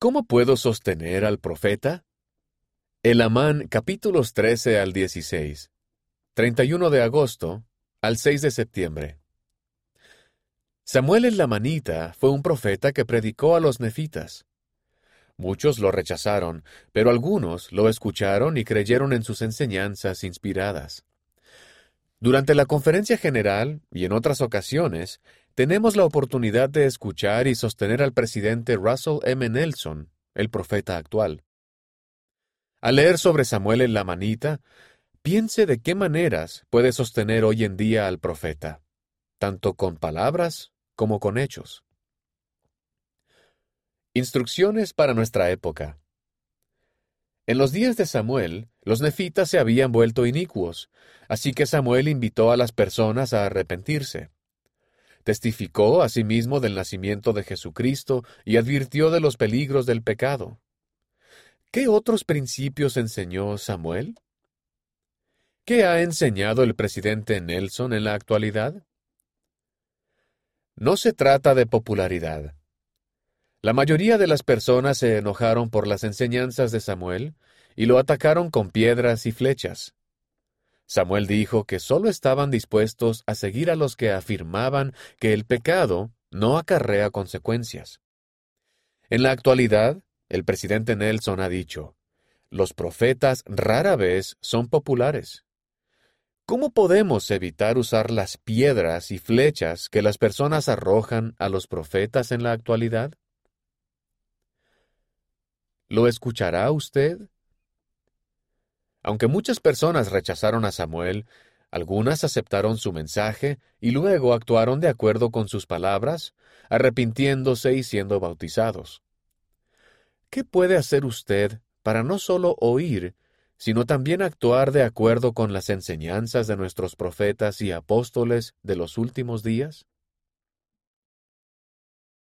¿Cómo puedo sostener al profeta? Elamán capítulos 13 al 16. 31 de agosto al 6 de septiembre. Samuel el Lamanita fue un profeta que predicó a los nefitas. Muchos lo rechazaron, pero algunos lo escucharon y creyeron en sus enseñanzas inspiradas. Durante la conferencia general y en otras ocasiones, tenemos la oportunidad de escuchar y sostener al presidente Russell M. Nelson, el profeta actual. Al leer sobre Samuel en la manita, piense de qué maneras puede sostener hoy en día al profeta, tanto con palabras como con hechos. Instrucciones para nuestra época. En los días de Samuel, los nefitas se habían vuelto inicuos, así que Samuel invitó a las personas a arrepentirse. Testificó asimismo del nacimiento de Jesucristo y advirtió de los peligros del pecado. ¿Qué otros principios enseñó Samuel? ¿Qué ha enseñado el presidente Nelson en la actualidad? No se trata de popularidad. La mayoría de las personas se enojaron por las enseñanzas de Samuel y lo atacaron con piedras y flechas. Samuel dijo que sólo estaban dispuestos a seguir a los que afirmaban que el pecado no acarrea consecuencias. En la actualidad, el presidente Nelson ha dicho, los profetas rara vez son populares. ¿Cómo podemos evitar usar las piedras y flechas que las personas arrojan a los profetas en la actualidad? ¿Lo escuchará usted? Aunque muchas personas rechazaron a Samuel, algunas aceptaron su mensaje y luego actuaron de acuerdo con sus palabras, arrepintiéndose y siendo bautizados. ¿Qué puede hacer usted para no solo oír, sino también actuar de acuerdo con las enseñanzas de nuestros profetas y apóstoles de los últimos días?